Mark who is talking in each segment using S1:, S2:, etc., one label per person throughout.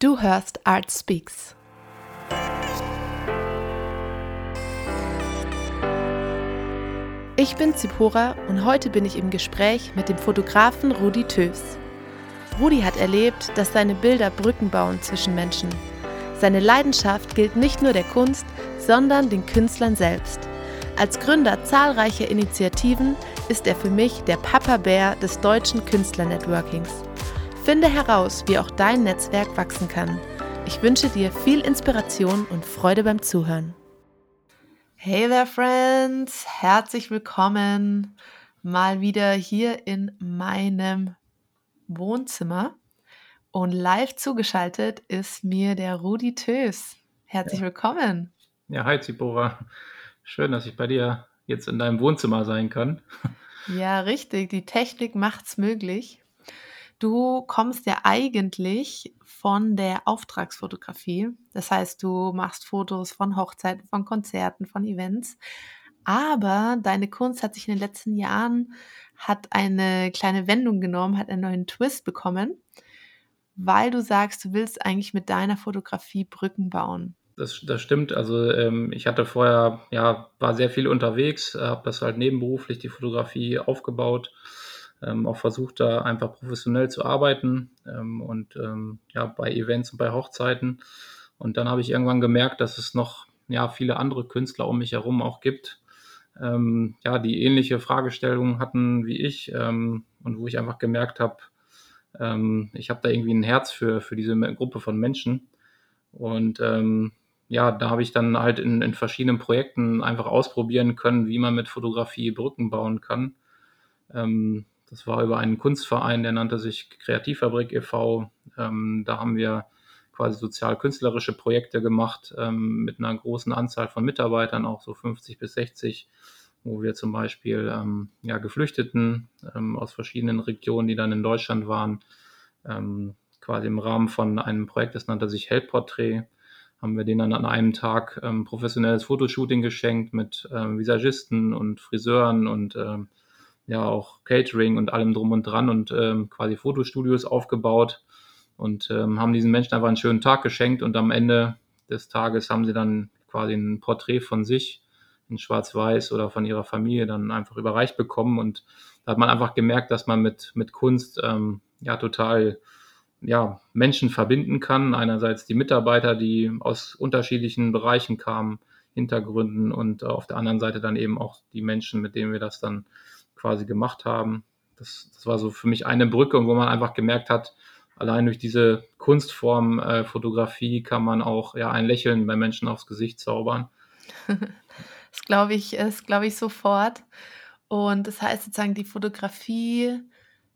S1: Du hörst Art Speaks. Ich bin Zipora und heute bin ich im Gespräch mit dem Fotografen Rudi Töfs. Rudi hat erlebt, dass seine Bilder Brücken bauen zwischen Menschen. Seine Leidenschaft gilt nicht nur der Kunst, sondern den Künstlern selbst. Als Gründer zahlreicher Initiativen ist er für mich der Papa Bär des deutschen Künstlernetworkings. Finde heraus, wie auch dein Netzwerk wachsen kann. Ich wünsche dir viel Inspiration und Freude beim Zuhören. Hey there, Friends! Herzlich willkommen mal wieder hier in meinem Wohnzimmer. Und live zugeschaltet ist mir der Rudi Tös. Herzlich ja. willkommen.
S2: Ja, hi Zipora. Schön, dass ich bei dir jetzt in deinem Wohnzimmer sein kann.
S1: Ja, richtig. Die Technik macht's möglich. Du kommst ja eigentlich von der Auftragsfotografie. Das heißt, du machst Fotos von Hochzeiten, von Konzerten, von Events. Aber deine Kunst hat sich in den letzten Jahren hat eine kleine Wendung genommen, hat einen neuen Twist bekommen, weil du sagst, du willst eigentlich mit deiner Fotografie Brücken bauen.
S2: Das, das stimmt. Also ähm, ich hatte vorher, ja, war sehr viel unterwegs, habe das halt nebenberuflich die Fotografie aufgebaut, ähm, auch versucht da einfach professionell zu arbeiten ähm, und ähm, ja bei Events und bei Hochzeiten. Und dann habe ich irgendwann gemerkt, dass es noch ja viele andere Künstler um mich herum auch gibt, ähm, ja die ähnliche Fragestellungen hatten wie ich ähm, und wo ich einfach gemerkt habe, ähm, ich habe da irgendwie ein Herz für für diese Gruppe von Menschen und ähm, ja, da habe ich dann halt in, in verschiedenen Projekten einfach ausprobieren können, wie man mit Fotografie Brücken bauen kann. Ähm, das war über einen Kunstverein, der nannte sich Kreativfabrik e.V. Ähm, da haben wir quasi sozial-künstlerische Projekte gemacht ähm, mit einer großen Anzahl von Mitarbeitern, auch so 50 bis 60, wo wir zum Beispiel ähm, ja, Geflüchteten ähm, aus verschiedenen Regionen, die dann in Deutschland waren, ähm, quasi im Rahmen von einem Projekt, das nannte sich Heldporträt, haben wir denen dann an einem Tag ähm, professionelles Fotoshooting geschenkt mit Visagisten und Friseuren und ja auch Catering und allem drum und dran und ähm, quasi Fotostudios aufgebaut und ähm, haben diesen Menschen einfach einen schönen Tag geschenkt und am Ende des Tages haben sie dann quasi ein Porträt von sich in Schwarz-Weiß oder von ihrer Familie dann einfach überreicht bekommen und da hat man einfach gemerkt, dass man mit, mit Kunst ähm, ja total ja, Menschen verbinden kann. Einerseits die Mitarbeiter, die aus unterschiedlichen Bereichen kamen, Hintergründen und auf der anderen Seite dann eben auch die Menschen, mit denen wir das dann quasi gemacht haben. Das, das war so für mich eine Brücke, wo man einfach gemerkt hat, allein durch diese Kunstform äh, Fotografie kann man auch ja ein Lächeln bei Menschen aufs Gesicht zaubern.
S1: das glaube ich, das glaube ich sofort. Und das heißt sozusagen, die Fotografie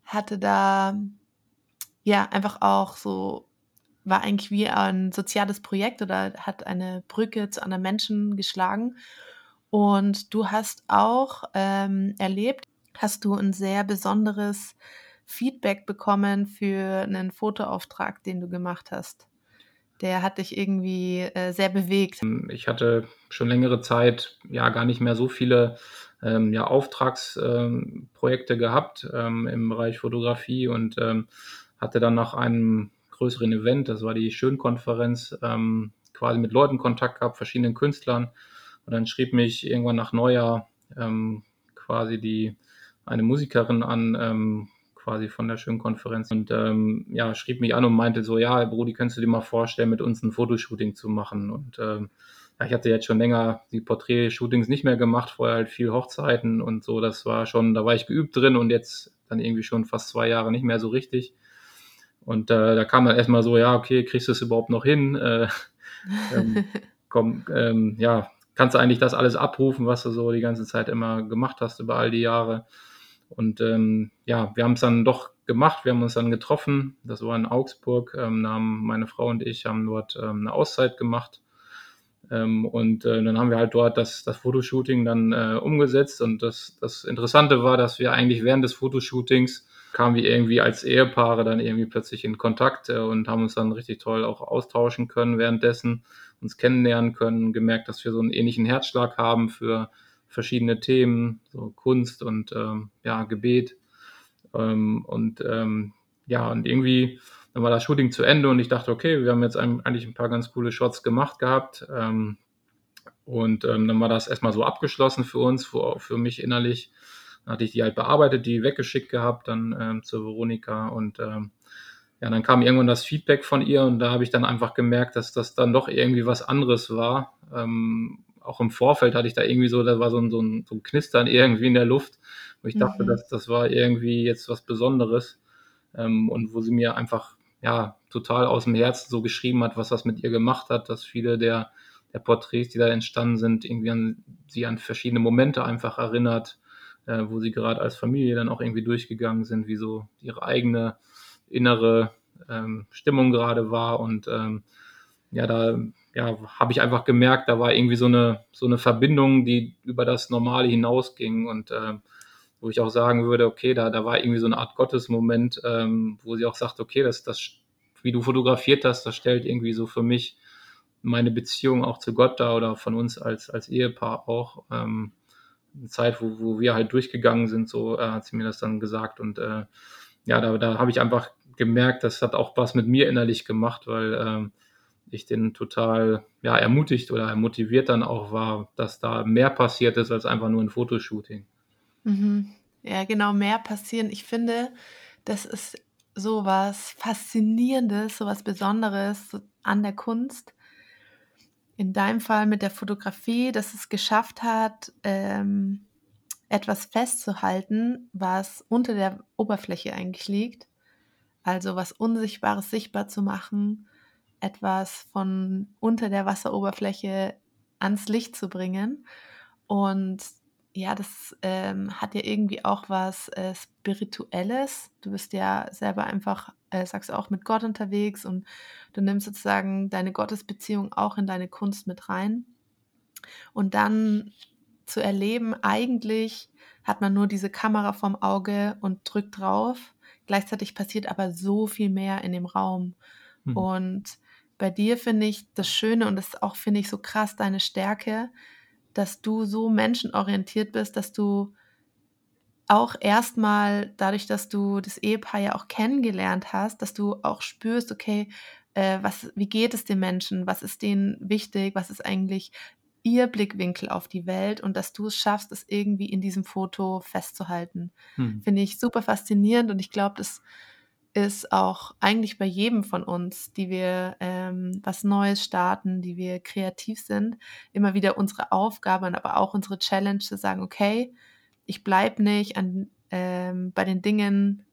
S1: hatte da ja, einfach auch so, war eigentlich wie ein soziales Projekt oder hat eine Brücke zu anderen Menschen geschlagen. Und du hast auch ähm, erlebt, hast du ein sehr besonderes Feedback bekommen für einen Fotoauftrag, den du gemacht hast. Der hat dich irgendwie äh, sehr bewegt.
S2: Ich hatte schon längere Zeit ja gar nicht mehr so viele ähm, ja, Auftragsprojekte ähm, gehabt ähm, im Bereich Fotografie und ähm, hatte dann nach einem größeren Event, das war die Schönkonferenz, ähm, quasi mit Leuten Kontakt gehabt, verschiedenen Künstlern. Und dann schrieb mich irgendwann nach Neujahr ähm, quasi die eine Musikerin an, ähm, quasi von der Schönkonferenz und ähm, ja, schrieb mich an und meinte so, ja, Brudi, könntest du dir mal vorstellen, mit uns ein Fotoshooting zu machen? Und ähm, ja, ich hatte jetzt schon länger die Porträt-Shootings nicht mehr gemacht, vorher halt viel Hochzeiten und so, das war schon, da war ich geübt drin und jetzt dann irgendwie schon fast zwei Jahre nicht mehr so richtig. Und äh, da kam dann erstmal so, ja, okay, kriegst du es überhaupt noch hin? Äh, ähm, komm, ähm, ja, kannst du eigentlich das alles abrufen, was du so die ganze Zeit immer gemacht hast über all die Jahre? Und ähm, ja, wir haben es dann doch gemacht, wir haben uns dann getroffen. Das war in Augsburg. Ähm, haben meine Frau und ich haben dort ähm, eine Auszeit gemacht. Ähm, und äh, dann haben wir halt dort das, das Fotoshooting dann äh, umgesetzt. Und das, das Interessante war, dass wir eigentlich während des Fotoshootings kamen wir irgendwie als Ehepaare dann irgendwie plötzlich in Kontakt äh, und haben uns dann richtig toll auch austauschen können währenddessen, uns kennenlernen können, gemerkt, dass wir so einen ähnlichen Herzschlag haben für verschiedene Themen, so Kunst und ähm, ja, Gebet. Ähm, und ähm, ja, und irgendwie dann war das Shooting zu Ende und ich dachte, okay, wir haben jetzt eigentlich ein paar ganz coole Shots gemacht gehabt. Ähm, und ähm, dann war das erstmal so abgeschlossen für uns, für, für mich innerlich. Dann hatte ich die halt bearbeitet, die weggeschickt gehabt, dann ähm, zur Veronika und ja, dann kam irgendwann das Feedback von ihr und da habe ich dann einfach gemerkt, dass das dann doch irgendwie was anderes war. Ähm, auch im Vorfeld hatte ich da irgendwie so, da war so ein, so ein, so ein Knistern irgendwie in der Luft, wo ich mhm. dachte, dass das war irgendwie jetzt was Besonderes ähm, und wo sie mir einfach ja total aus dem Herzen so geschrieben hat, was das mit ihr gemacht hat, dass viele der, der Porträts, die da entstanden sind, irgendwie an sie an verschiedene Momente einfach erinnert, äh, wo sie gerade als Familie dann auch irgendwie durchgegangen sind, wie so ihre eigene innere ähm, Stimmung gerade war. Und ähm, ja, da ja, habe ich einfach gemerkt, da war irgendwie so eine, so eine Verbindung, die über das Normale hinausging und äh, wo ich auch sagen würde, okay, da, da war irgendwie so eine Art Gottesmoment, ähm, wo sie auch sagt, okay, das, das, wie du fotografiert hast, das stellt irgendwie so für mich meine Beziehung auch zu Gott da oder von uns als, als Ehepaar auch. Ähm, eine Zeit, wo, wo wir halt durchgegangen sind, so äh, hat sie mir das dann gesagt. Und äh, ja, da, da habe ich einfach gemerkt, das hat auch was mit mir innerlich gemacht, weil ähm, ich den total ja, ermutigt oder motiviert dann auch war, dass da mehr passiert ist als einfach nur ein Fotoshooting.
S1: Mhm. Ja, genau, mehr passieren. Ich finde, das ist so was Faszinierendes, so was Besonderes an der Kunst. In deinem Fall mit der Fotografie, dass es geschafft hat, ähm, etwas festzuhalten, was unter der Oberfläche eigentlich liegt also was Unsichtbares sichtbar zu machen, etwas von unter der Wasseroberfläche ans Licht zu bringen. Und ja, das ähm, hat ja irgendwie auch was äh, Spirituelles. Du bist ja selber einfach, äh, sagst du auch, mit Gott unterwegs und du nimmst sozusagen deine Gottesbeziehung auch in deine Kunst mit rein. Und dann zu erleben, eigentlich hat man nur diese Kamera vorm Auge und drückt drauf Gleichzeitig passiert aber so viel mehr in dem Raum. Mhm. Und bei dir finde ich das Schöne und das auch, finde ich, so krass deine Stärke, dass du so menschenorientiert bist, dass du auch erstmal dadurch, dass du das Ehepaar ja auch kennengelernt hast, dass du auch spürst, okay, äh, was, wie geht es den Menschen, was ist denen wichtig, was ist eigentlich ihr Blickwinkel auf die Welt und dass du es schaffst, es irgendwie in diesem Foto festzuhalten. Hm. Finde ich super faszinierend und ich glaube, das ist auch eigentlich bei jedem von uns, die wir ähm, was Neues starten, die wir kreativ sind, immer wieder unsere Aufgabe und aber auch unsere Challenge zu sagen, okay, ich bleibe nicht an, ähm, bei den Dingen,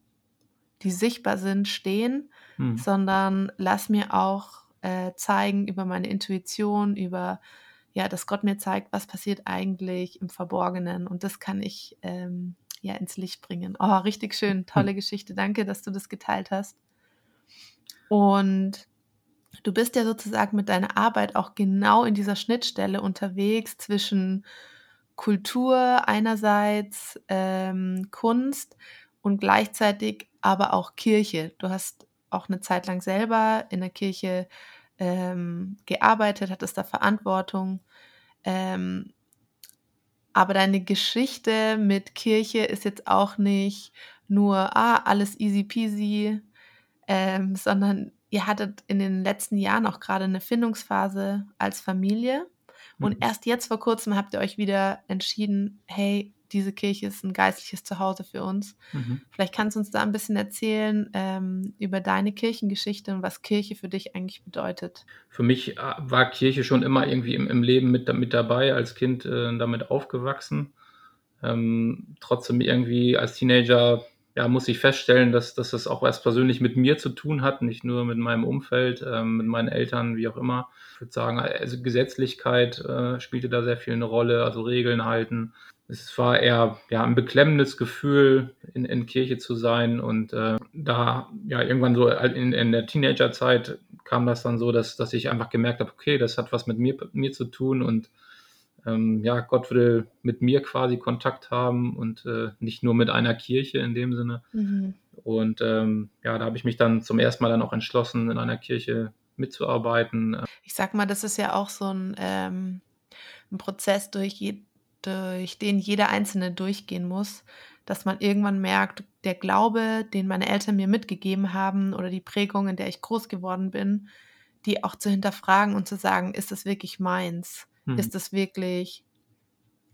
S1: die sichtbar sind, stehen, hm. sondern lass mir auch äh, zeigen über meine Intuition, über ja, dass Gott mir zeigt, was passiert eigentlich im Verborgenen und das kann ich ähm, ja ins Licht bringen. Oh, richtig schön, tolle Geschichte. Danke, dass du das geteilt hast. Und du bist ja sozusagen mit deiner Arbeit auch genau in dieser Schnittstelle unterwegs zwischen Kultur einerseits, ähm, Kunst und gleichzeitig aber auch Kirche. Du hast auch eine Zeit lang selber in der Kirche ähm, gearbeitet, hattest da Verantwortung. Ähm, aber deine Geschichte mit Kirche ist jetzt auch nicht nur, ah, alles easy peasy, ähm, sondern ihr hattet in den letzten Jahren auch gerade eine Findungsphase als Familie. Und mhm. erst jetzt vor kurzem habt ihr euch wieder entschieden, hey, diese Kirche ist ein geistliches Zuhause für uns. Mhm. Vielleicht kannst du uns da ein bisschen erzählen ähm, über deine Kirchengeschichte und was Kirche für dich eigentlich bedeutet.
S2: Für mich äh, war Kirche schon immer irgendwie im, im Leben mit, mit dabei, als Kind äh, damit aufgewachsen. Ähm, trotzdem irgendwie als Teenager ja, muss ich feststellen, dass, dass das auch was persönlich mit mir zu tun hat, nicht nur mit meinem Umfeld, ähm, mit meinen Eltern, wie auch immer. Ich würde sagen, also Gesetzlichkeit äh, spielte da sehr viel eine Rolle, also Regeln halten, es war eher ja, ein beklemmendes Gefühl, in, in Kirche zu sein. Und äh, da, ja, irgendwann so in, in der Teenagerzeit kam das dann so, dass, dass ich einfach gemerkt habe, okay, das hat was mit mir, mir zu tun und ähm, ja, Gott will mit mir quasi Kontakt haben und äh, nicht nur mit einer Kirche in dem Sinne. Mhm. Und ähm, ja, da habe ich mich dann zum ersten Mal dann auch entschlossen, in einer Kirche mitzuarbeiten.
S1: Ich sag mal, das ist ja auch so ein, ähm, ein Prozess durch, je, durch den jeder Einzelne durchgehen muss, dass man irgendwann merkt, der Glaube, den meine Eltern mir mitgegeben haben oder die Prägung, in der ich groß geworden bin, die auch zu hinterfragen und zu sagen, ist das wirklich meins? Hm. Ist das wirklich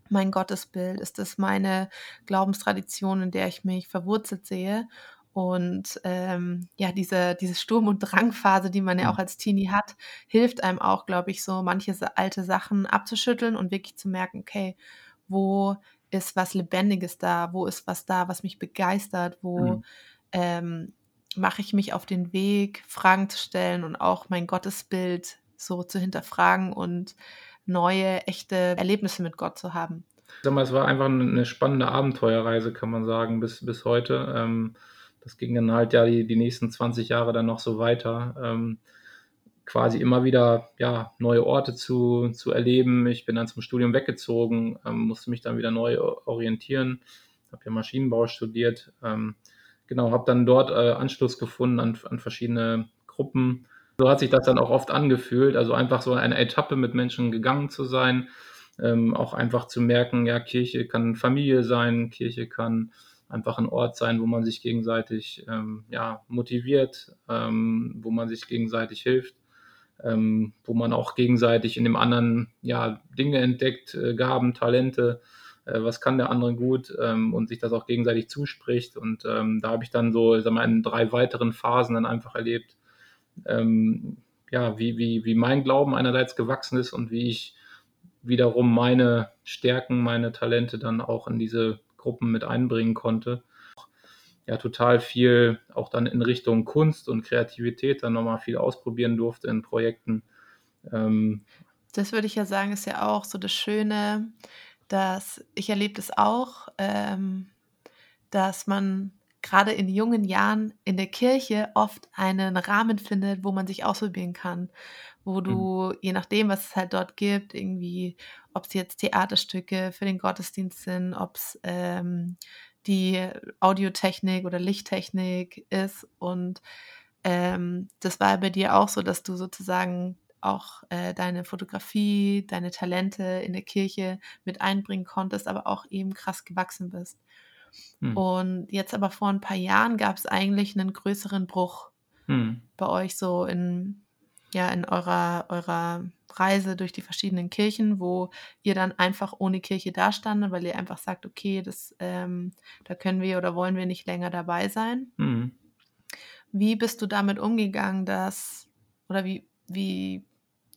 S1: mein Gottesbild? Ist das meine Glaubenstradition, in der ich mich verwurzelt sehe? Und ähm, ja, diese, diese Sturm- und Drangphase, die man ja hm. auch als Teenie hat, hilft einem auch, glaube ich, so manche alte Sachen abzuschütteln und wirklich zu merken, okay, wo ist was Lebendiges da? Wo ist was da, was mich begeistert? Wo mhm. ähm, mache ich mich auf den Weg, Fragen zu stellen und auch mein Gottesbild so zu hinterfragen und neue, echte Erlebnisse mit Gott zu haben?
S2: Sag mal, es war einfach eine spannende Abenteuerreise, kann man sagen, bis, bis heute. Ähm, das ging dann halt ja die, die nächsten 20 Jahre dann noch so weiter. Ähm, quasi immer wieder ja, neue Orte zu, zu erleben. Ich bin dann zum Studium weggezogen, ähm, musste mich dann wieder neu orientieren, habe ja Maschinenbau studiert. Genau, habe dann dort äh, Anschluss gefunden an, an verschiedene Gruppen. So hat sich das dann auch oft angefühlt, also einfach so eine Etappe mit Menschen gegangen zu sein, ähm, auch einfach zu merken, ja, Kirche kann Familie sein, Kirche kann einfach ein Ort sein, wo man sich gegenseitig ähm, ja, motiviert, ähm, wo man sich gegenseitig hilft ähm, wo man auch gegenseitig in dem anderen ja Dinge entdeckt, äh, Gaben, Talente, äh, was kann der andere gut ähm, und sich das auch gegenseitig zuspricht. Und ähm, da habe ich dann so, sag mal, in drei weiteren Phasen dann einfach erlebt, ähm, ja, wie, wie, wie mein Glauben einerseits gewachsen ist und wie ich wiederum meine Stärken, meine Talente dann auch in diese Gruppen mit einbringen konnte ja total viel auch dann in Richtung Kunst und Kreativität dann nochmal viel ausprobieren durfte in Projekten. Ähm,
S1: das würde ich ja sagen, ist ja auch so das Schöne, dass ich erlebe das auch, ähm, dass man gerade in jungen Jahren in der Kirche oft einen Rahmen findet, wo man sich ausprobieren kann, wo du, mhm. je nachdem, was es halt dort gibt, irgendwie, ob es jetzt Theaterstücke für den Gottesdienst sind, ob es ähm, die Audiotechnik oder Lichttechnik ist. Und ähm, das war bei dir auch so, dass du sozusagen auch äh, deine Fotografie, deine Talente in der Kirche mit einbringen konntest, aber auch eben krass gewachsen bist. Hm. Und jetzt aber vor ein paar Jahren gab es eigentlich einen größeren Bruch hm. bei euch so in, ja, in eurer, eurer Reise durch die verschiedenen Kirchen, wo ihr dann einfach ohne Kirche dastandet, weil ihr einfach sagt, okay, das, ähm, da können wir oder wollen wir nicht länger dabei sein. Mhm. Wie bist du damit umgegangen, dass, oder wie, wie,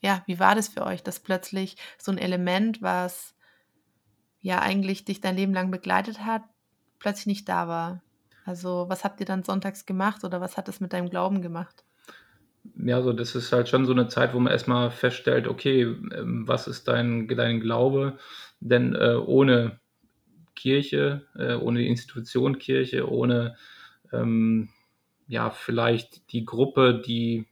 S1: ja, wie war das für euch, dass plötzlich so ein Element, was ja eigentlich dich dein Leben lang begleitet hat, plötzlich nicht da war? Also, was habt ihr dann sonntags gemacht oder was hat es mit deinem Glauben gemacht?
S2: ja, so das ist halt schon so eine Zeit, wo man erstmal feststellt, okay, ähm, was ist dein, dein Glaube? Denn äh, ohne Kirche, äh, ohne die Institution Kirche, ohne ähm, ja, vielleicht die Gruppe, die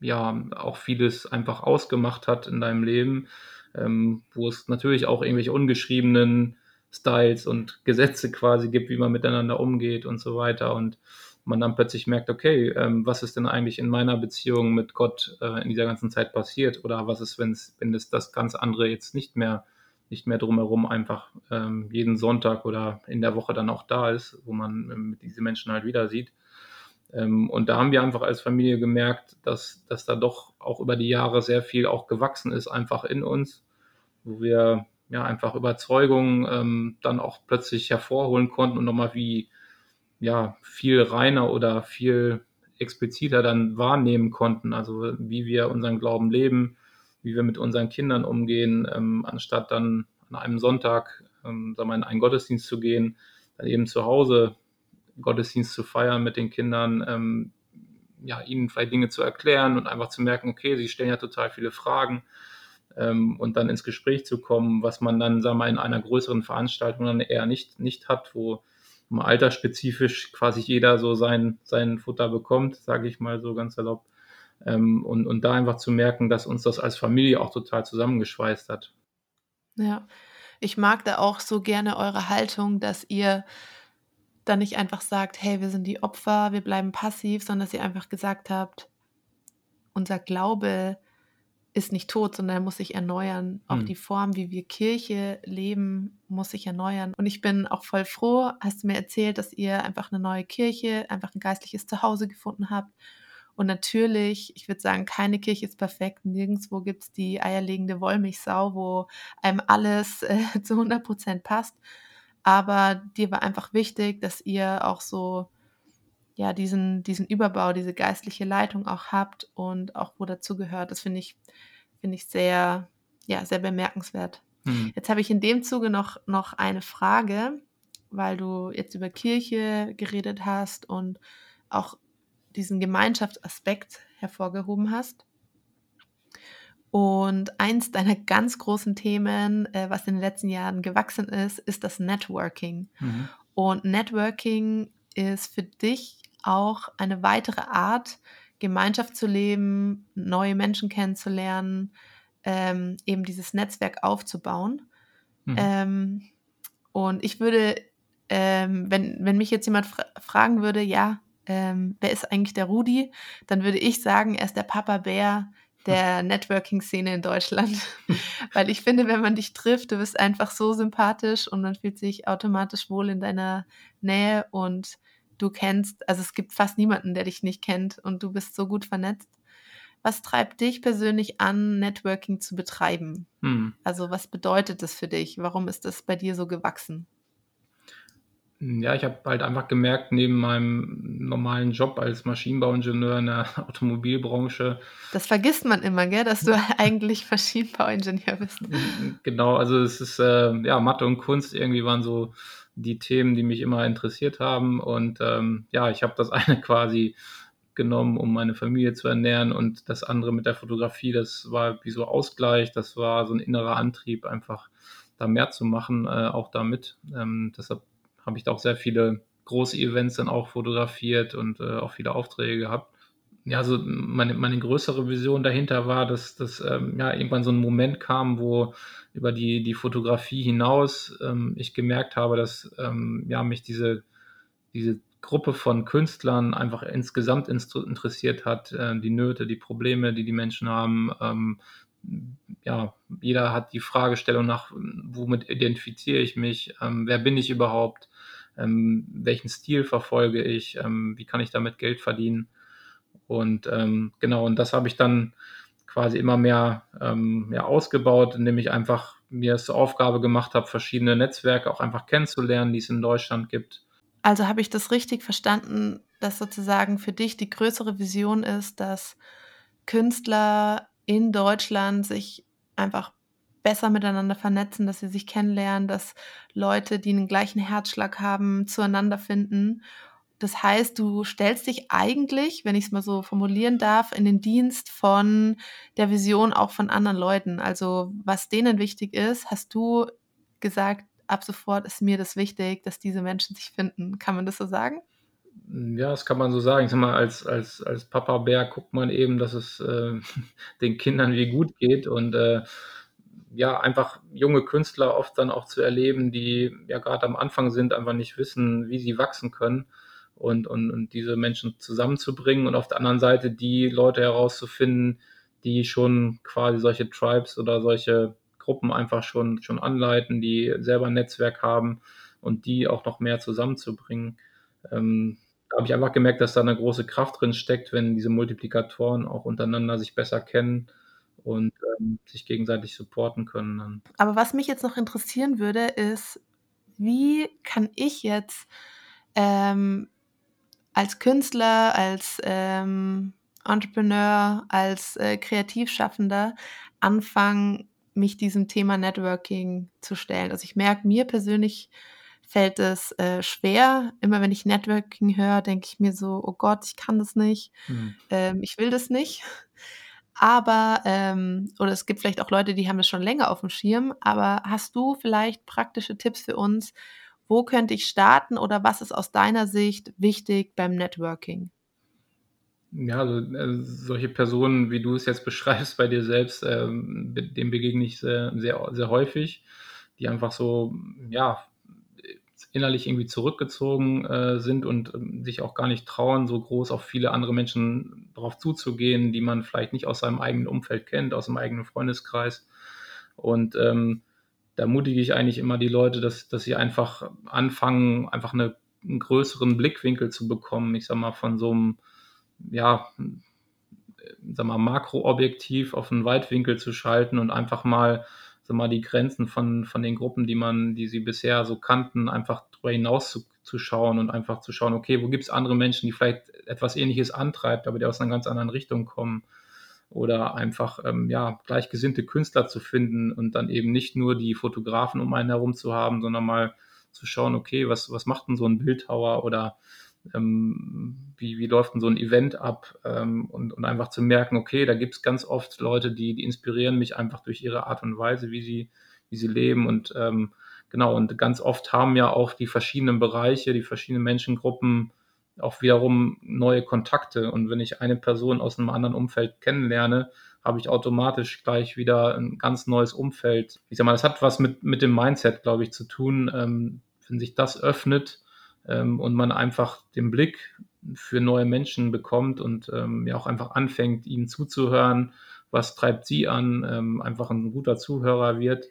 S2: ja auch vieles einfach ausgemacht hat in deinem Leben, ähm, wo es natürlich auch irgendwelche ungeschriebenen Styles und Gesetze quasi gibt, wie man miteinander umgeht und so weiter. Und man dann plötzlich merkt, okay, ähm, was ist denn eigentlich in meiner Beziehung mit Gott äh, in dieser ganzen Zeit passiert? Oder was ist, wenn's, wenn es das ganz andere jetzt nicht mehr, nicht mehr drumherum einfach ähm, jeden Sonntag oder in der Woche dann auch da ist, wo man ähm, diese Menschen halt wieder sieht. Ähm, und da haben wir einfach als Familie gemerkt, dass, dass da doch auch über die Jahre sehr viel auch gewachsen ist, einfach in uns, wo wir ja einfach Überzeugungen ähm, dann auch plötzlich hervorholen konnten und nochmal wie ja, viel reiner oder viel expliziter dann wahrnehmen konnten, also wie wir unseren Glauben leben, wie wir mit unseren Kindern umgehen, ähm, anstatt dann an einem Sonntag ähm, sagen wir, in einen Gottesdienst zu gehen, dann eben zu Hause Gottesdienst zu feiern mit den Kindern, ähm, ja, ihnen vielleicht Dinge zu erklären und einfach zu merken, okay, sie stellen ja total viele Fragen ähm, und dann ins Gespräch zu kommen, was man dann, sagen wir, in einer größeren Veranstaltung dann eher nicht, nicht hat, wo altersspezifisch quasi jeder so sein, sein Futter bekommt, sage ich mal so ganz erlaubt. Ähm, und, und da einfach zu merken, dass uns das als Familie auch total zusammengeschweißt hat.
S1: Ja, ich mag da auch so gerne eure Haltung, dass ihr dann nicht einfach sagt, hey, wir sind die Opfer, wir bleiben passiv, sondern dass ihr einfach gesagt habt, unser Glaube ist nicht tot, sondern er muss sich erneuern. Auch
S2: Mhm.
S1: die Form, wie wir Kirche leben, muss sich erneuern. Und ich bin auch voll froh, hast du mir erzählt, dass ihr einfach eine neue Kirche, einfach ein geistliches Zuhause gefunden habt. Und natürlich, ich würde sagen, keine Kirche ist perfekt. Nirgendwo gibt es die eierlegende Wollmilchsau, wo einem alles äh, zu 100 Prozent passt. Aber dir war einfach wichtig, dass ihr auch so ja, diesen, diesen Überbau, diese geistliche Leitung auch habt und auch wo dazu gehört. Das finde ich, finde ich sehr, ja, sehr bemerkenswert.
S2: Mhm.
S1: Jetzt habe ich in dem Zuge noch, noch eine Frage, weil du jetzt über Kirche geredet hast und auch diesen Gemeinschaftsaspekt hervorgehoben hast. Und eins deiner ganz großen Themen, äh, was in den letzten Jahren gewachsen ist, ist das Networking.
S2: Mhm.
S1: Und Networking ist für dich auch eine weitere Art, Gemeinschaft zu leben, neue Menschen kennenzulernen, ähm, eben dieses Netzwerk aufzubauen.
S2: Mhm.
S1: Ähm, und ich würde, ähm, wenn, wenn mich jetzt jemand fra fragen würde, ja, ähm, wer ist eigentlich der Rudi, dann würde ich sagen, er ist der Papa Bär der Networking-Szene in Deutschland. Weil ich finde, wenn man dich trifft, du bist einfach so sympathisch und man fühlt sich automatisch wohl in deiner Nähe und du kennst, also es gibt fast niemanden, der dich nicht kennt und du bist so gut vernetzt. Was treibt dich persönlich an, Networking zu betreiben?
S2: Mhm.
S1: Also was bedeutet das für dich? Warum ist das bei dir so gewachsen?
S2: Ja, ich habe halt einfach gemerkt, neben meinem normalen Job als Maschinenbauingenieur in der Automobilbranche,
S1: Das vergisst man immer, gell, dass du eigentlich Maschinenbauingenieur bist.
S2: genau, also es ist, äh, ja, Mathe und Kunst irgendwie waren so die Themen, die mich immer interessiert haben. Und ähm, ja, ich habe das eine quasi genommen, um meine Familie zu ernähren und das andere mit der Fotografie, das war wie so Ausgleich, das war so ein innerer Antrieb, einfach da mehr zu machen, äh, auch damit. Ähm, deshalb habe ich da auch sehr viele große Events dann auch fotografiert und äh, auch viele Aufträge gehabt. Ja, so meine, meine größere Vision dahinter war, dass, dass ähm, ja, irgendwann so ein Moment kam, wo über die, die Fotografie hinaus ähm, ich gemerkt habe, dass ähm, ja, mich diese, diese Gruppe von Künstlern einfach insgesamt interessiert hat, äh, die Nöte, die Probleme, die die Menschen haben. Ähm, ja, jeder hat die Fragestellung nach, womit identifiziere ich mich, ähm, wer bin ich überhaupt, ähm, welchen Stil verfolge ich, wie kann ich damit Geld verdienen. Und ähm, genau, und das habe ich dann quasi immer mehr ähm, ja, ausgebaut, indem ich einfach mir es zur Aufgabe gemacht habe, verschiedene Netzwerke auch einfach kennenzulernen, die es in Deutschland gibt.
S1: Also habe ich das richtig verstanden, dass sozusagen für dich die größere Vision ist, dass Künstler in Deutschland sich einfach besser miteinander vernetzen, dass sie sich kennenlernen, dass Leute, die einen gleichen Herzschlag haben, zueinander finden. Das heißt, du stellst dich eigentlich, wenn ich es mal so formulieren darf, in den Dienst von der Vision auch von anderen Leuten. Also was denen wichtig ist, hast du gesagt, ab sofort ist mir das wichtig, dass diese Menschen sich finden. Kann man das so sagen?
S2: Ja, das kann man so sagen. Ich sag mal, als, als, als Papa Bär guckt man eben, dass es äh, den Kindern wie gut geht und äh, ja, einfach junge Künstler oft dann auch zu erleben, die ja gerade am Anfang sind, einfach nicht wissen, wie sie wachsen können und, und, und diese Menschen zusammenzubringen und auf der anderen Seite die Leute herauszufinden, die schon quasi solche Tribes oder solche Gruppen einfach schon, schon anleiten, die selber ein Netzwerk haben und die auch noch mehr zusammenzubringen. Ähm, da habe ich einfach gemerkt, dass da eine große Kraft drin steckt, wenn diese Multiplikatoren auch untereinander sich besser kennen und ähm, sich gegenseitig supporten können. Dann.
S1: Aber was mich jetzt noch interessieren würde, ist, wie kann ich jetzt ähm, als Künstler, als ähm, Entrepreneur, als äh, Kreativschaffender anfangen, mich diesem Thema Networking zu stellen. Also ich merke, mir persönlich fällt es äh, schwer. Immer wenn ich Networking höre, denke ich mir so, oh Gott, ich kann das nicht,
S2: Mhm.
S1: ähm, ich will das nicht. Aber, ähm, oder es gibt vielleicht auch Leute, die haben das schon länger auf dem Schirm, aber hast du vielleicht praktische Tipps für uns? Wo könnte ich starten oder was ist aus deiner Sicht wichtig beim Networking?
S2: Ja, also, äh, solche Personen, wie du es jetzt beschreibst bei dir selbst, ähm, dem begegne ich sehr, sehr, sehr häufig, die einfach so, ja, innerlich irgendwie zurückgezogen äh, sind und ähm, sich auch gar nicht trauen, so groß auf viele andere Menschen drauf zuzugehen, die man vielleicht nicht aus seinem eigenen Umfeld kennt, aus dem eigenen Freundeskreis. Und ähm, da mutige ich eigentlich immer die Leute, dass, dass sie einfach anfangen, einfach eine, einen größeren Blickwinkel zu bekommen. Ich sag mal, von so einem, ja, sag mal, Makroobjektiv auf einen Weitwinkel zu schalten und einfach mal, sag mal, die Grenzen von, von den Gruppen, die man, die sie bisher so kannten, einfach darüber hinaus zu, zu schauen und einfach zu schauen, okay, wo gibt es andere Menschen, die vielleicht etwas ähnliches antreibt, aber die aus einer ganz anderen Richtung kommen oder einfach ähm, ja, gleichgesinnte Künstler zu finden und dann eben nicht nur die Fotografen um einen herum zu haben, sondern mal zu schauen, okay, was, was macht denn so ein Bildhauer oder ähm, wie, wie läuft denn so ein Event ab ähm, und, und einfach zu merken, okay, da gibt es ganz oft Leute, die, die inspirieren mich einfach durch ihre Art und Weise, wie sie, wie sie leben und ähm, genau, und ganz oft haben ja auch die verschiedenen Bereiche, die verschiedenen Menschengruppen auch wiederum neue Kontakte. Und wenn ich eine Person aus einem anderen Umfeld kennenlerne, habe ich automatisch gleich wieder ein ganz neues Umfeld. Ich sag mal, das hat was mit, mit dem Mindset, glaube ich, zu tun. Ähm, wenn sich das öffnet ähm, und man einfach den Blick für neue Menschen bekommt und ähm, ja auch einfach anfängt, ihnen zuzuhören, was treibt sie an, ähm, einfach ein guter Zuhörer wird,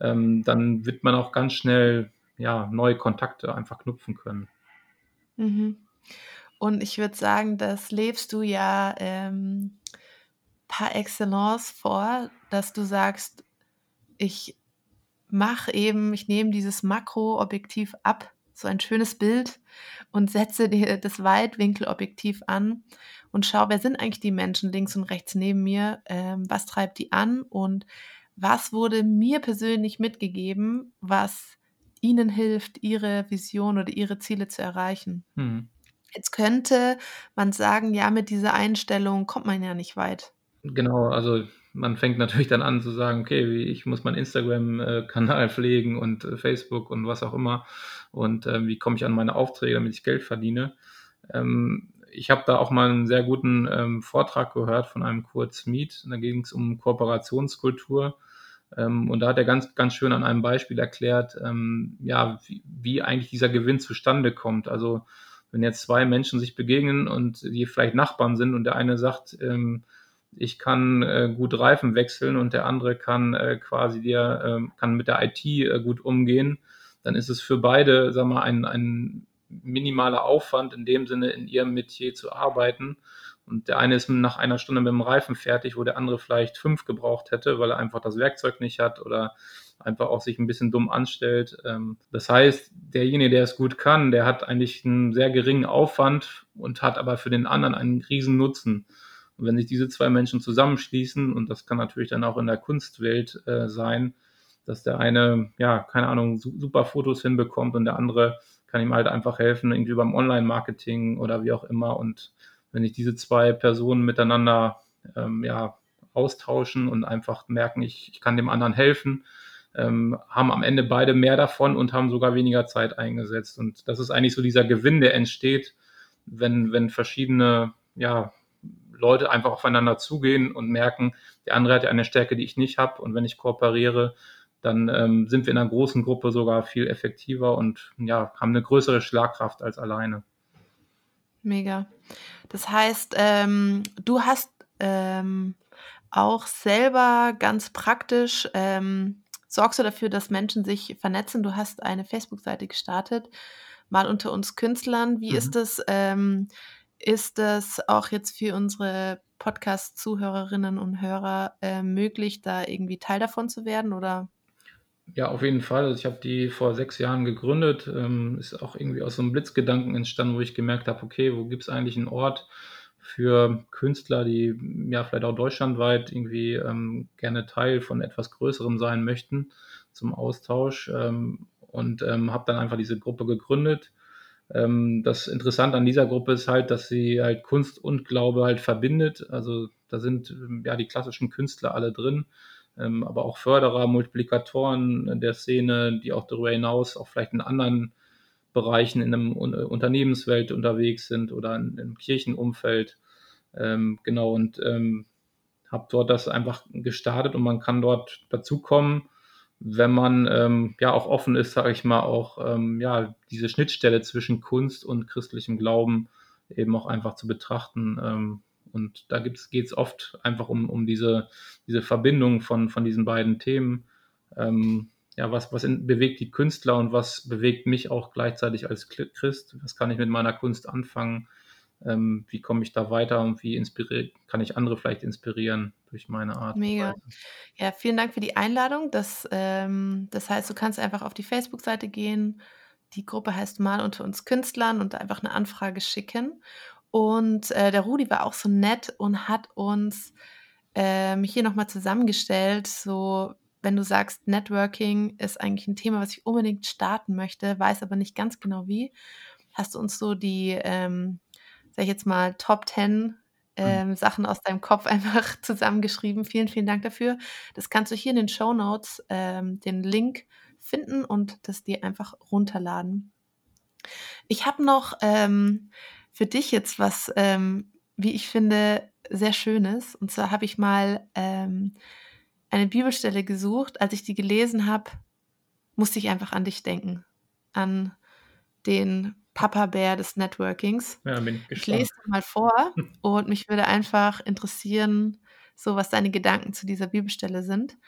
S2: ähm, dann wird man auch ganz schnell ja, neue Kontakte einfach knüpfen können.
S1: Mhm. Und ich würde sagen, das lebst du ja ähm, par excellence vor, dass du sagst, ich mache eben, ich nehme dieses Makroobjektiv ab, so ein schönes Bild und setze dir das Weitwinkelobjektiv an und schau, wer sind eigentlich die Menschen links und rechts neben mir, ähm, was treibt die an und was wurde mir persönlich mitgegeben, was ihnen hilft, ihre Vision oder ihre Ziele zu erreichen. Mhm. Jetzt könnte man sagen, ja, mit dieser Einstellung kommt man ja nicht weit.
S2: Genau, also man fängt natürlich dann an zu sagen, okay, ich muss meinen Instagram-Kanal pflegen und äh, Facebook und was auch immer. Und äh, wie komme ich an meine Aufträge, damit ich Geld verdiene? Ähm, ich habe da auch mal einen sehr guten ähm, Vortrag gehört von einem Kurt Smith. Da ging es um Kooperationskultur. Ähm, und da hat er ganz, ganz schön an einem Beispiel erklärt, ähm, ja, wie, wie eigentlich dieser Gewinn zustande kommt. Also wenn jetzt zwei Menschen sich begegnen und die vielleicht Nachbarn sind und der eine sagt, ähm, ich kann äh, gut Reifen wechseln und der andere kann äh, quasi dir, äh, kann mit der IT äh, gut umgehen, dann ist es für beide, sag mal, ein, ein minimaler Aufwand in dem Sinne, in ihrem Metier zu arbeiten. Und der eine ist nach einer Stunde mit dem Reifen fertig, wo der andere vielleicht fünf gebraucht hätte, weil er einfach das Werkzeug nicht hat oder einfach auch sich ein bisschen dumm anstellt. Ähm, das heißt, derjenige, der es gut kann, der hat eigentlich einen sehr geringen Aufwand und hat aber für den anderen einen riesen Nutzen. Und wenn sich diese zwei Menschen zusammenschließen, und das kann natürlich dann auch in der Kunstwelt äh, sein, dass der eine, ja, keine Ahnung, super Fotos hinbekommt und der andere kann ihm halt einfach helfen, irgendwie beim Online-Marketing oder wie auch immer. Und wenn sich diese zwei Personen miteinander ähm, ja, austauschen und einfach merken, ich, ich kann dem anderen helfen, ähm, haben am Ende beide mehr davon und haben sogar weniger Zeit eingesetzt. Und das ist eigentlich so dieser Gewinn, der entsteht, wenn, wenn verschiedene ja, Leute einfach aufeinander zugehen und merken, der andere hat ja eine Stärke, die ich nicht habe. Und wenn ich kooperiere, dann ähm, sind wir in einer großen Gruppe sogar viel effektiver und ja, haben eine größere Schlagkraft als alleine.
S1: Mega. Das heißt, ähm, du hast ähm, auch selber ganz praktisch ähm, sorgst du dafür, dass Menschen sich vernetzen. Du hast eine Facebook-Seite gestartet, mal unter uns Künstlern. Wie mhm. ist das? Ähm, ist das auch jetzt für unsere Podcast-Zuhörerinnen und Hörer äh, möglich, da irgendwie Teil davon zu werden oder?
S2: Ja, auf jeden Fall. Also ich habe die vor sechs Jahren gegründet. Ähm, ist auch irgendwie aus so einem Blitzgedanken entstanden, wo ich gemerkt habe, okay, wo gibt es eigentlich einen Ort, für Künstler, die ja vielleicht auch deutschlandweit irgendwie ähm, gerne Teil von etwas Größerem sein möchten zum Austausch ähm, und ähm, habe dann einfach diese Gruppe gegründet. Ähm, das Interessante an dieser Gruppe ist halt, dass sie halt Kunst und Glaube halt verbindet. Also da sind ähm, ja die klassischen Künstler alle drin, ähm, aber auch Förderer, Multiplikatoren der Szene, die auch darüber hinaus auch vielleicht in anderen Bereichen in einem Unternehmenswelt unterwegs sind oder im Kirchenumfeld. Ähm, genau, und ähm, habe dort das einfach gestartet und man kann dort dazukommen wenn man ähm, ja auch offen ist, sage ich mal, auch ähm, ja diese Schnittstelle zwischen Kunst und christlichem Glauben eben auch einfach zu betrachten. Und da geht es oft einfach um, um diese, diese Verbindung von, von diesen beiden Themen. Ähm, ja, was, was in, bewegt die Künstler und was bewegt mich auch gleichzeitig als Christ? Was kann ich mit meiner Kunst anfangen? Ähm, wie komme ich da weiter und wie kann ich andere vielleicht inspirieren durch meine Art?
S1: Mega. Ja, vielen Dank für die Einladung. Das, ähm, das heißt, du kannst einfach auf die Facebook-Seite gehen. Die Gruppe heißt Mal unter uns Künstlern und einfach eine Anfrage schicken. Und äh, der Rudi war auch so nett und hat uns ähm, hier nochmal zusammengestellt, so wenn du sagst, Networking ist eigentlich ein Thema, was ich unbedingt starten möchte, weiß aber nicht ganz genau wie, hast du uns so die, ähm, sag ich jetzt mal, Top 10 mhm. ähm, Sachen aus deinem Kopf einfach zusammengeschrieben. Vielen, vielen Dank dafür. Das kannst du hier in den Show Notes ähm, den Link finden und das dir einfach runterladen. Ich habe noch ähm, für dich jetzt was, ähm, wie ich finde, sehr Schönes. Und zwar habe ich mal ähm, eine Bibelstelle gesucht. Als ich die gelesen habe, musste ich einfach an dich denken. An den Papa Bär des Networkings.
S2: Ja, bin
S1: ich, ich lese mal vor und mich würde einfach interessieren, so was deine Gedanken zu dieser Bibelstelle sind.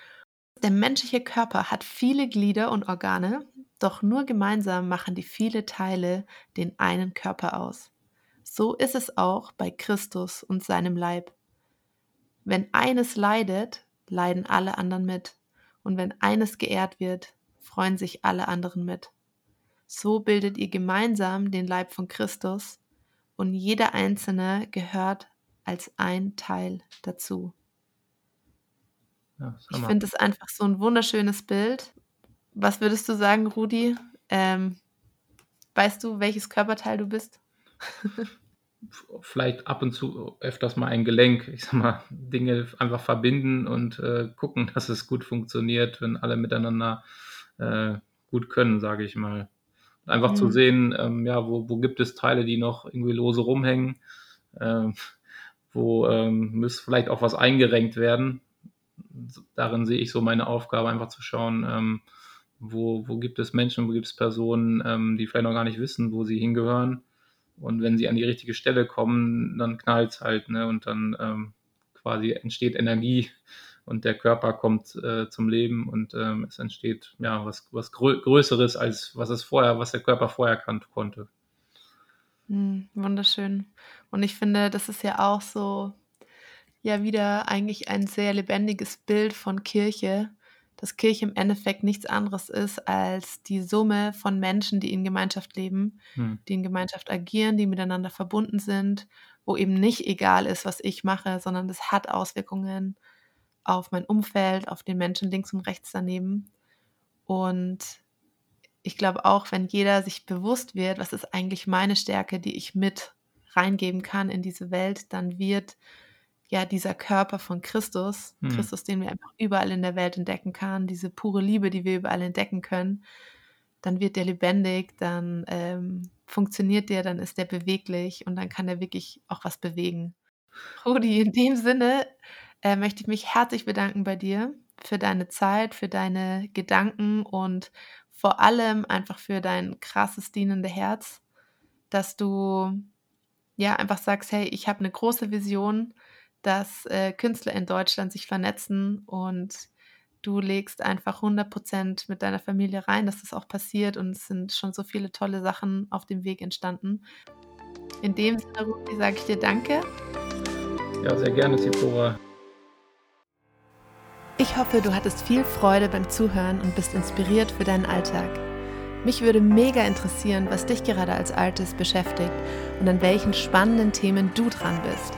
S1: Der menschliche Körper hat viele Glieder und Organe, doch nur gemeinsam machen die viele Teile den einen Körper aus. So ist es auch bei Christus und seinem Leib. Wenn eines leidet, leiden alle anderen mit. Und wenn eines geehrt wird, freuen sich alle anderen mit. So bildet ihr gemeinsam den Leib von Christus und jeder Einzelne gehört als ein Teil dazu. Ja, ich finde es einfach so ein wunderschönes Bild. Was würdest du sagen, Rudi? Ähm, weißt du, welches Körperteil du bist?
S2: vielleicht ab und zu öfters mal ein Gelenk, ich sag mal, Dinge einfach verbinden und äh, gucken, dass es gut funktioniert, wenn alle miteinander äh, gut können, sage ich mal. Einfach mhm. zu sehen, ähm, ja, wo, wo gibt es Teile, die noch irgendwie lose rumhängen, äh, wo ähm, muss vielleicht auch was eingerenkt werden. Darin sehe ich so meine Aufgabe, einfach zu schauen, ähm, wo, wo gibt es Menschen, wo gibt es Personen, ähm, die vielleicht noch gar nicht wissen, wo sie hingehören und wenn sie an die richtige Stelle kommen, dann knallt es halt, ne? Und dann ähm, quasi entsteht Energie und der Körper kommt äh, zum Leben und ähm, es entsteht ja was, was Grö Größeres, als was es vorher, was der Körper vorher kannte, konnte.
S1: Mhm, wunderschön. Und ich finde, das ist ja auch so, ja, wieder eigentlich ein sehr lebendiges Bild von Kirche, dass Kirche im Endeffekt nichts anderes ist als die Summe von Menschen, die in Gemeinschaft leben, hm. die in Gemeinschaft agieren, die miteinander verbunden sind, wo eben nicht egal ist, was ich mache, sondern das hat Auswirkungen auf mein Umfeld, auf den Menschen links und rechts daneben. Und ich glaube auch, wenn jeder sich bewusst wird, was ist eigentlich meine Stärke, die ich mit reingeben kann in diese Welt, dann wird ja dieser Körper von Christus, hm. Christus, den wir einfach überall in der Welt entdecken können, diese pure Liebe, die wir überall entdecken können, dann wird der lebendig, dann ähm, funktioniert der, dann ist der beweglich und dann kann er wirklich auch was bewegen. Rudi, in dem Sinne äh, möchte ich mich herzlich bedanken bei dir für deine Zeit, für deine Gedanken und vor allem einfach für dein krasses dienende Herz, dass du ja einfach sagst, hey, ich habe eine große Vision, dass äh, Künstler in Deutschland sich vernetzen und du legst einfach 100% mit deiner Familie rein, dass das auch passiert und es sind schon so viele tolle Sachen auf dem Weg entstanden. In dem Sinne, Rufi, sage ich dir Danke.
S2: Ja, sehr gerne, Zipora.
S1: Ich hoffe, du hattest viel Freude beim Zuhören und bist inspiriert für deinen Alltag. Mich würde mega interessieren, was dich gerade als Artist beschäftigt und an welchen spannenden Themen du dran bist.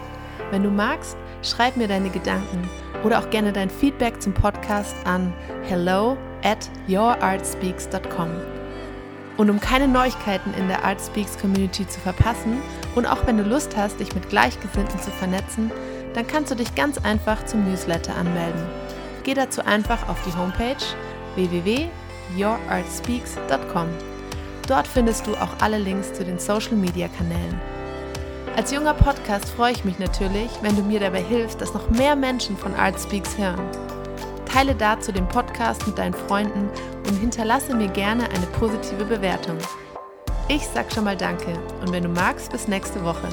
S1: Wenn du magst, schreib mir deine Gedanken oder auch gerne dein Feedback zum Podcast an hello at yourartspeaks.com. Und um keine Neuigkeiten in der Artspeaks Community zu verpassen und auch wenn du Lust hast, dich mit Gleichgesinnten zu vernetzen, dann kannst du dich ganz einfach zum Newsletter anmelden. Geh dazu einfach auf die Homepage www.yourartspeaks.com. Dort findest du auch alle Links zu den Social Media Kanälen. Als junger Podcast freue ich mich natürlich, wenn du mir dabei hilfst, dass noch mehr Menschen von Art Speaks hören. Teile dazu den Podcast mit deinen Freunden und hinterlasse mir gerne eine positive Bewertung. Ich sag schon mal Danke und wenn du magst, bis nächste Woche.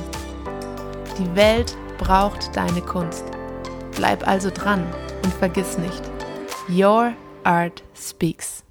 S1: Die Welt braucht deine Kunst. Bleib also dran und vergiss nicht, Your Art Speaks.